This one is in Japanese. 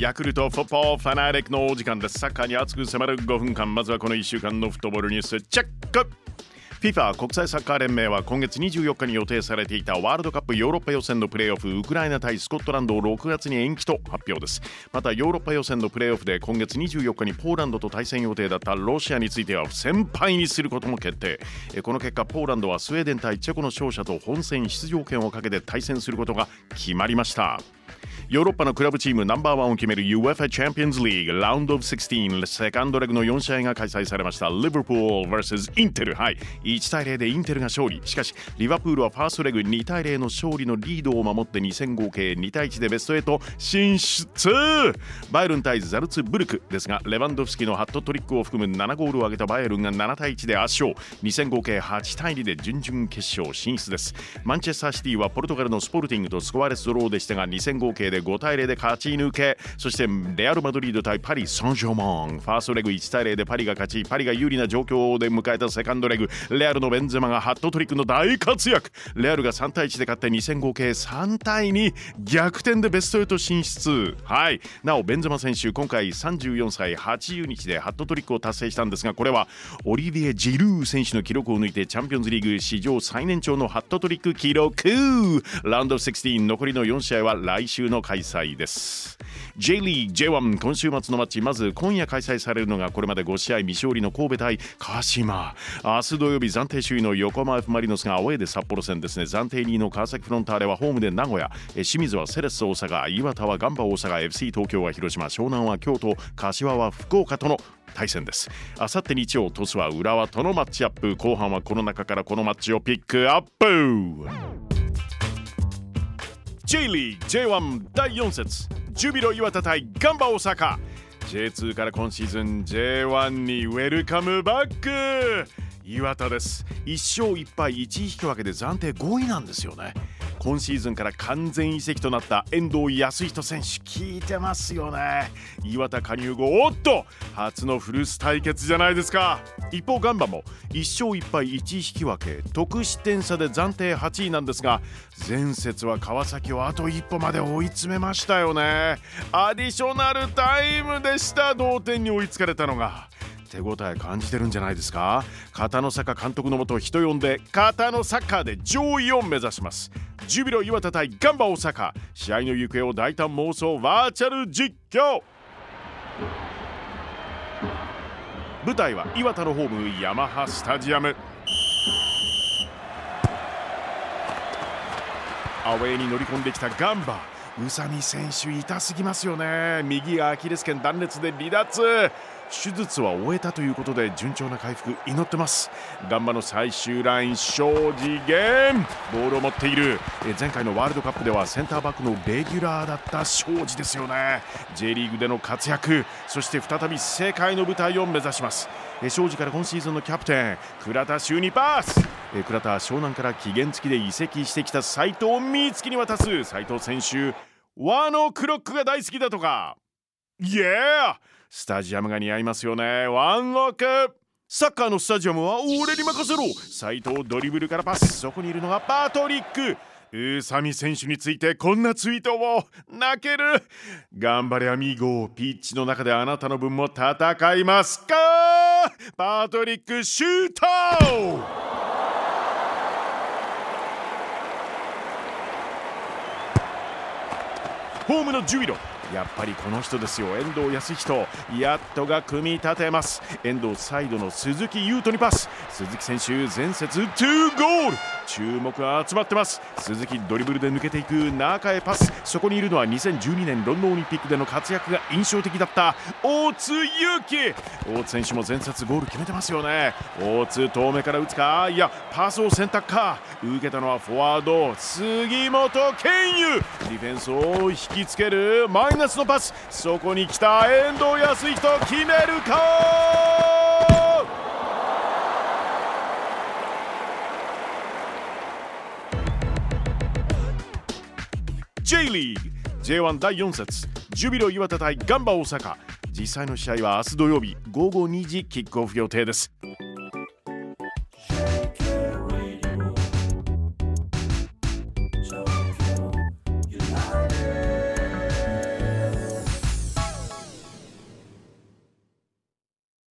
ヤクルトフォッポーファナリックのお時間です。サッカーに熱く迫る5分間。まずはこの1週間のフットボールニュースチェック。FIFA 国際サッカー連盟は今月24日に予定されていたワールドカップヨーロッパ予選のプレーオフウクライナ対スコットランドを6月に延期と発表です。またヨーロッパ予選のプレーオフで今月24日にポーランドと対戦予定だったロシアについては不戦敗にすることも決定。この結果ポーランドはスウェーデン対チェコの勝者と本戦出場権をかけて対戦することが決まりました。ヨーロッパのクラブチームナンバーワンを決める UFA チャンピオンズリーグラウンドオブ16セカンドレグの4試合が開催されました。リバプール vs インテルはい。1対0でインテルが勝利。しかしリバプールはファーストレグ2対0の勝利のリードを守って2戦合計2対1でベスト8進出。バイルン対ザルツブルク。ですがレバンドフスキのハットトリックを含む7ゴールを挙げたバイエルンが7対1で圧勝。2戦合計8対2で準々決勝進出です。マンチェスターシティはポルトガルのスポルティングとスコアレスドローでしたが2戦合計で5対0で勝ち抜けそしてレアル・マドリード対パリ・サンジョーマン。ファーストレグ1対0でパリが勝ちパリが有利な状況で迎えたセカンドレグ。レアルのベンゼマがハットトリックの大活躍。レアルが3対1で勝って2戦合計3対2逆転でベスト8進出。はい。なおベンゼマ選手今回34歳80日でハットトリックを達成したんですがこれはオリビエ・ジルー選手の記録を抜いてチャンピオンズリーグ史上最年長のハットトリック記録。ラウンド16残りの4試合は来週の開催です。J リーグ J1 今週末のマッチまず今夜開催されるのがこれまで5試合未勝利の神戸対鹿島。明日土曜日暫定首位の横浜 F・ マリノスがアウェーで札幌戦ですね。暫定2位の川崎フロンターレはホームで名古屋。清水はセレッソ大阪岩田はガンバ大阪。FC 東京は広島湘南は京都柏は福岡との対戦です。あさって日曜鳥栖は浦和とのマッチアップ。後半はこの中からこのマッチをピックアップ。J リーグ J1 第4節。ジュビロ磐田対ガンバ大阪。J2 から今シーズン J1 にウェルカムバック。岩田です。1勝1敗1引き分けで暫定5位なんですよね。今シーズンから完全移籍となった遠藤康人選手。聞いてますよね。岩田加入後おっと！初のフルス対決じゃないですか。一方ガンバも1勝1敗1引き分け得失点差で暫定8位なんですが前節は川崎をあと一歩まで追い詰めましたよね。アディショナルタイムでした。同点に追いつかれたのが手応え感じてるんじゃないですか。片野坂監督のもと人呼んで片野サッカーで上位を目指します。ジュビロ磐田対ガンバ大阪。試合の行方を大胆妄想バーチャル実況。舞台は岩田のホームヤマハスタジアム。アウェーに乗り込んできたガンバ。宇佐美選手痛すぎますよね。右アキレス腱断裂で離脱。手術は終えたということで順調な回復祈ってます。ガンバの最終ライン庄司源ボールを持っている。前回のワールドカップではセンターバックのレギュラーだった庄司ですよね。J リーグでの活躍。そして再び世界の舞台を目指します。庄司から今シーズンのキャプテン倉田修にパス。倉田湘南から期限付きで移籍してきた斉藤美月に渡す。斉藤選手和のクロックが大好きだとか。イエースタジアムが似合いますよね。ワンオク。サッカーのスタジアムは俺に任せろ。斉藤ドリブルからパス。そこにいるのがパトリック。宇佐美選手についてこんなツイートを。泣ける。頑張れアミーゴ。ピッチの中であなたの分も戦いますか。パトリックシュート。ホームのジュビロ。やっぱりこの人ですよ。遠藤康人やっとが組み立てます。遠藤サイドの鈴木優斗にパス。鈴木選手前節2ゴール。注目が集まってます。鈴木ドリブルで抜けていく中へパス。そこにいるのは2012年ロンドンオリンピックでの活躍が印象的だった大津祐樹大津選手も前節ゴール決めてますよね。大津遠目から打つか。いやパスを選択か。受けたのはフォワード杉本健佑ディフェンスを引きつける。マイナスのパス。そこに来た遠藤康人決めるか？J リーグ J1 第4節。ジュビロ磐田対ガンバ大阪。実際の試合は明日土曜日。午後2時キックオフ予定です。